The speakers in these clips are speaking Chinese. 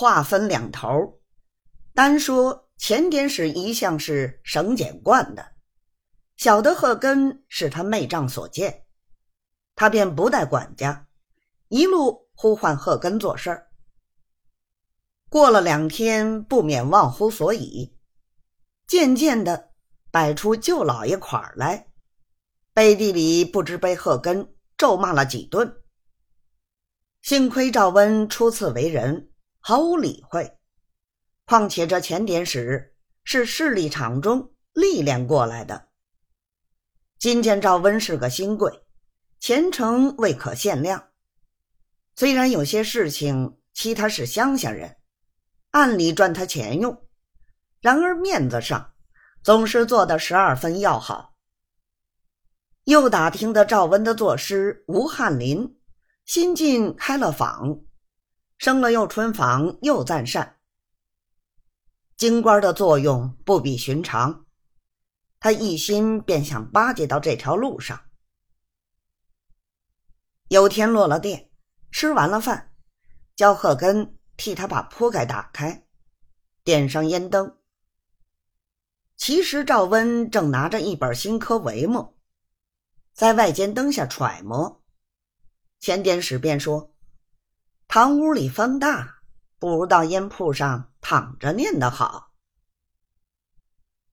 话分两头，单说前典史一向是省俭惯的，晓得贺根是他妹丈所见，他便不带管家，一路呼唤贺根做事儿。过了两天，不免忘乎所以，渐渐的摆出舅老爷款儿来，背地里不知被贺根咒骂了几顿。幸亏赵温初次为人，毫无理会。况且这前典史是势力场中历练过来的。今见赵温是个新贵，前程未可限量。虽然有些事情欺他是乡下人，暗里赚他钱用，然而面子上总是做的十二分要好。又打听的赵温的作诗吴翰林。新近开了坊，生了又春坊又赞善。京官的作用不比寻常，他一心便想巴结到这条路上。有天落了店，吃完了饭，焦鹤根替他把铺盖打开，点上烟灯。其实赵温正拿着一本新科帷幕，在外间灯下揣摩。前典史便说：“堂屋里风大，不如到烟铺上躺着念的好。”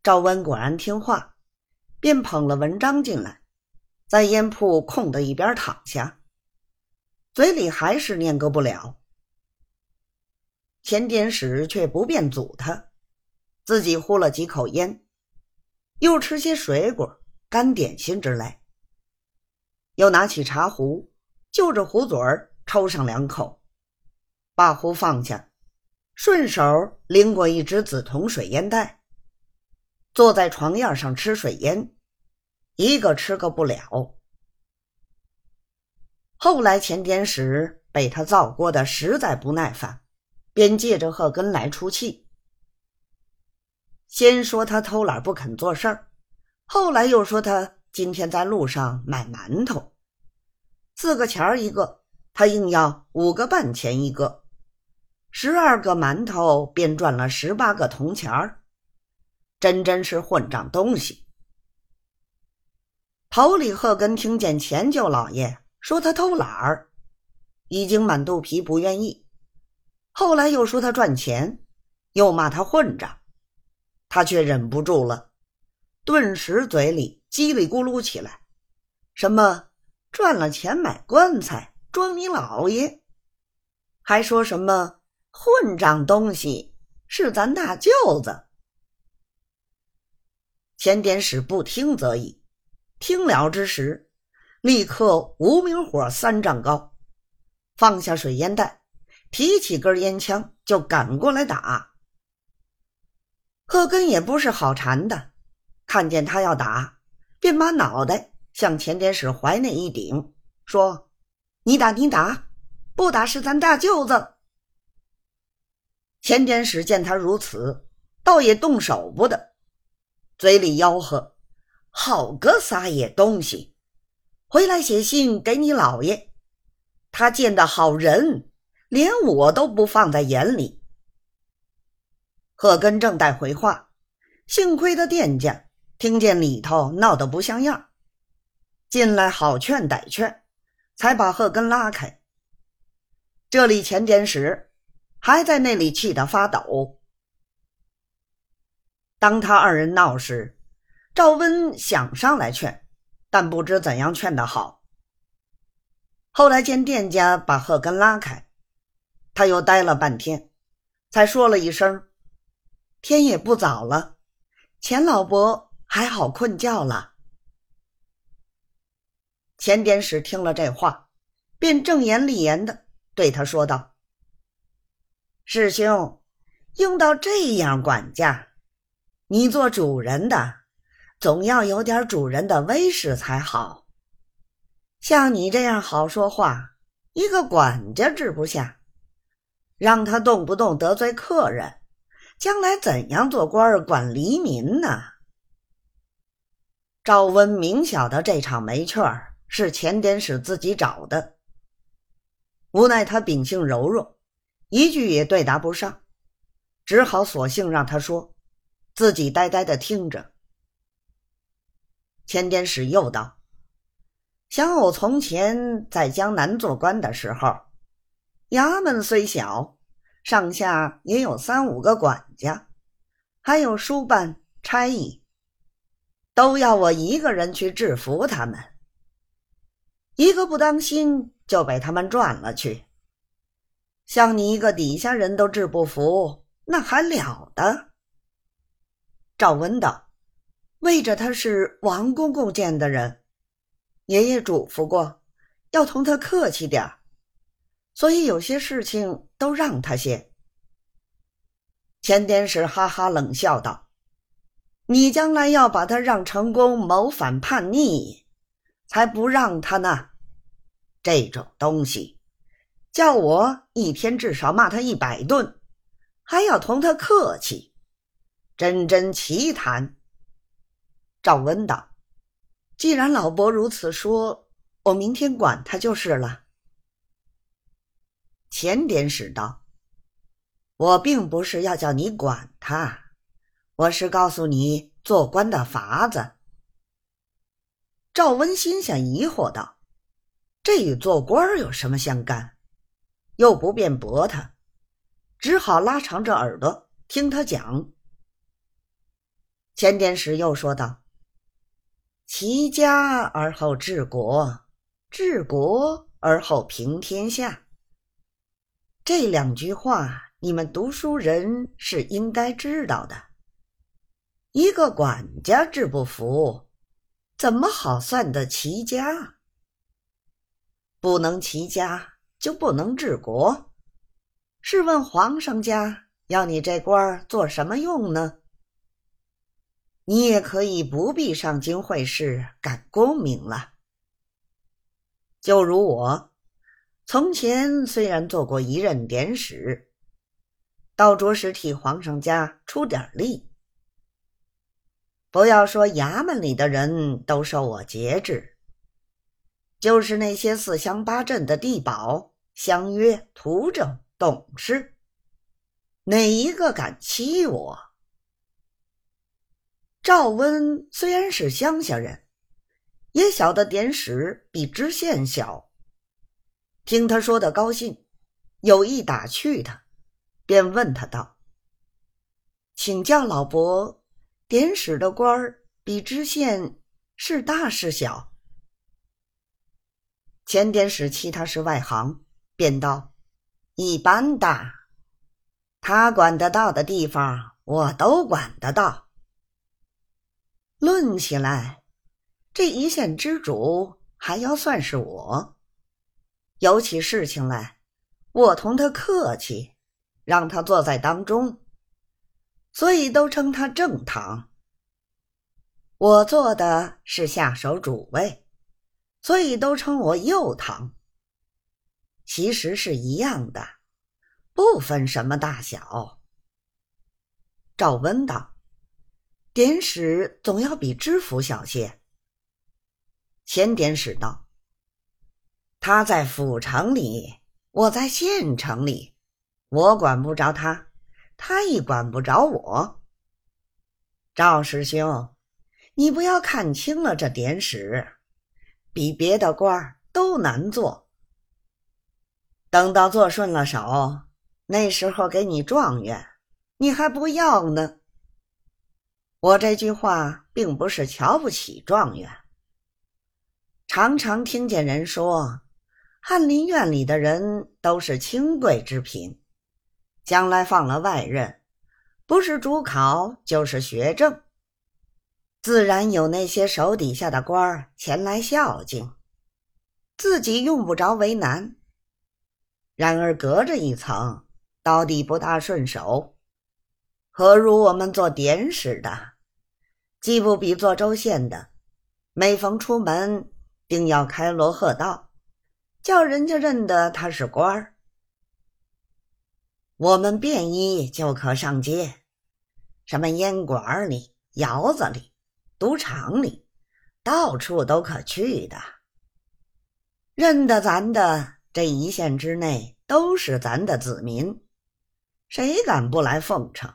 赵温果然听话，便捧了文章进来，在烟铺空的一边躺下，嘴里还是念个不了。前典史却不便阻他，自己呼了几口烟，又吃些水果、干点心之类，又拿起茶壶。就着壶嘴儿抽上两口，把壶放下，顺手拎过一只紫铜水烟袋，坐在床沿上吃水烟，一个吃个不了。后来钱典史被他造过的实在不耐烦，便借着贺根来出气。先说他偷懒不肯做事儿，后来又说他今天在路上买馒头。四个钱儿一个，他硬要五个半钱一个，十二个馒头便赚了十八个铜钱儿，真真是混账东西。头里贺根听见钱舅老爷说他偷懒儿，已经满肚皮不愿意，后来又说他赚钱，又骂他混账，他却忍不住了，顿时嘴里叽里咕噜起来，什么？赚了钱买棺材装你老爷，还说什么混账东西是咱大舅子。钱典史不听则已，听了之时，立刻无名火三丈高，放下水烟袋，提起根烟枪就赶过来打。贺根也不是好缠的，看见他要打，便把脑袋。向钱典史怀内一顶，说：“你打你打，不打是咱大舅子。”钱典史见他如此，倒也动手不得，嘴里吆喝：“好个撒野东西！回来写信给你老爷，他见的好人，连我都不放在眼里。”贺根正待回话，幸亏的店家听见里头闹得不像样。进来好劝歹劝，才把贺根拉开。这里钱典史还在那里气得发抖。当他二人闹时，赵温想上来劝，但不知怎样劝的好。后来见店家把贺根拉开，他又呆了半天，才说了一声：“天也不早了，钱老伯还好困觉了。”钱典史听了这话，便正言厉言的对他说道：“师兄，用到这样管家，你做主人的，总要有点主人的威势才好。像你这样好说话，一个管家治不下，让他动不动得罪客人，将来怎样做官管黎民呢？”赵温明晓得这场没趣儿。是钱典史自己找的，无奈他秉性柔弱，一句也对答不上，只好索性让他说，自己呆呆的听着。千典使又道：“小偶从前在江南做官的时候，衙门虽小，上下也有三五个管家，还有书办、差役，都要我一个人去制服他们。一个不当心，就被他们赚了去。像你一个底下人都治不服，那还了得？”赵温道。为着他是王公公见的人，爷爷嘱咐过，要同他客气点所以有些事情都让他些。钱典使哈哈冷笑道：“你将来要把他让成功谋反叛逆，才不让他呢。这种东西，叫我一天至少骂他一百顿，还要同他客气，真真奇谈。”赵温道：“既然老伯如此说，我明天管他就是了。”钱典使道：“我并不是要叫你管他，我是告诉你做官的法子。”赵温心想疑惑道：“这与做官有什么相干？”又不便驳他，只好拉长着耳朵听他讲。钱典使又说道。齐家而后治国，治国而后平天下。这两句话，你们读书人是应该知道的。一个管家治不服，怎么好算得齐家？不能齐家，就不能治国。试问皇上家要你这官做什么用呢？你也可以不必上京会试赶功名了。就如我，从前虽然做过一任典史，倒着实替皇上家出点力。不要说衙门里的人都受我节制，就是那些四乡八镇的地保、乡约、图正、董事，哪一个敢欺我？赵温虽然是乡下人，也晓得典史比知县小。听他说的高兴，有意打趣他，便问他道：“请教老伯，典史的官儿比知县是大是小？”前典史其他是外行，便道：“一般大。他管得到的地方，我都管得到。”论起来，这一县之主还要算是我。有起事情来，我同他客气，让他坐在当中，所以都称他正堂。我坐的是下手主位，所以都称我右堂。其实是一样的，不分什么大小。赵温道。典史总要比知府小些。前典史道：“他在府城里，我在县城里，我管不着他，他亦管不着我。”赵师兄，你不要看清了这典史，比别的官都难做。等到做顺了手，那时候给你状元，你还不要呢。我这句话并不是瞧不起状元。常常听见人说，翰林院里的人都是清贵之品，将来放了外任，不是主考就是学政，自然有那些手底下的官儿前来孝敬，自己用不着为难。然而隔着一层，到底不大顺手。何如我们做典史的，既不比做州县的，每逢出门定要开锣贺道，叫人家认得他是官儿。我们便衣就可上街，什么烟馆里、窑子里、赌场里，到处都可去的。认得咱的这一县之内，都是咱的子民。谁敢不来奉承？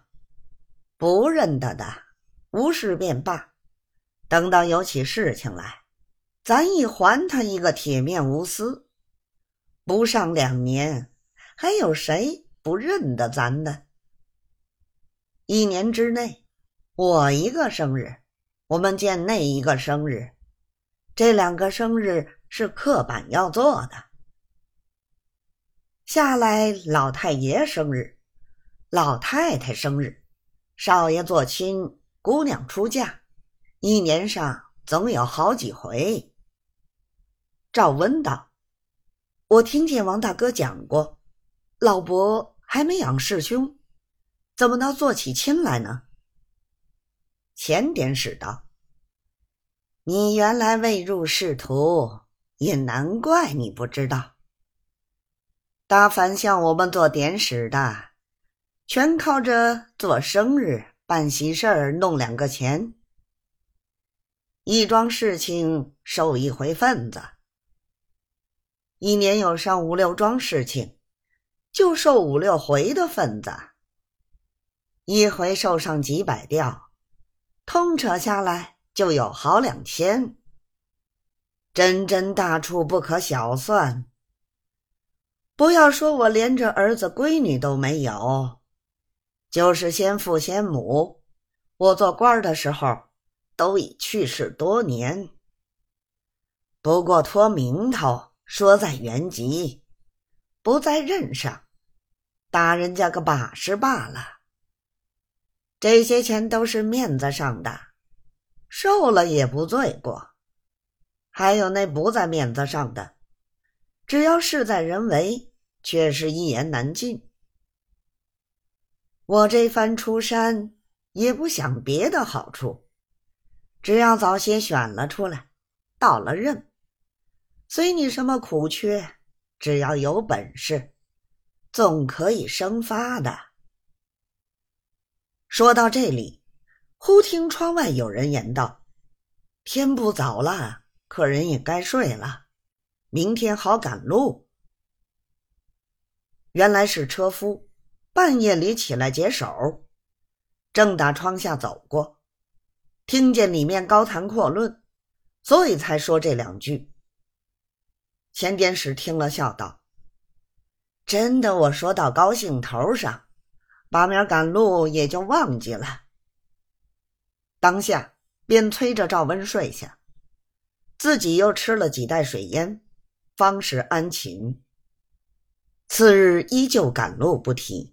不认得的，无事便罢。等到有起事情来，咱一还他一个铁面无私。不上两年，还有谁不认得咱的？一年之内，我一个生日，我们见那一个生日，这两个生日是刻板要做的。下来，老太爷生日，老太太生日，少爷做亲，姑娘出嫁，一年上总有好几回。赵温道：“我听见王大哥讲过，老伯还没养世兄。”怎么能做起亲来呢？前典史道：“你原来未入仕途，也难怪你不知道。大凡像我们做典史的，全靠着做生日、办喜事儿弄两个钱，一桩事情受一回份子。一年有上五六桩事情，就受五六回的份子。”一回受上几百吊，通扯下来就有好两千，真真大处不可小算。不要说我连着儿子闺女都没有，就是先父先母，我做官的时候都已去世多年。不过托名头说在原籍，不在任上，打人家个把式罢了。这些钱都是面子上的，受了也不罪过。还有那不在面子上的，只要事在人为，却是一言难尽。我这番出山也不想别的好处，只要早些选了出来，到了任，随你什么苦缺，只要有本事，总可以生发的。说到这里，忽听窗外有人言道：“天不早了，客人也该睡了，明天好赶路。”原来是车夫半夜里起来解手，正打窗下走过，听见里面高谈阔论，所以才说这两句。钱典史听了，笑道：“真的，我说到高兴头上。”把面赶路也就忘记了，当下便催着赵温睡下，自己又吃了几袋水烟，方是安寝。次日依旧赶路不停。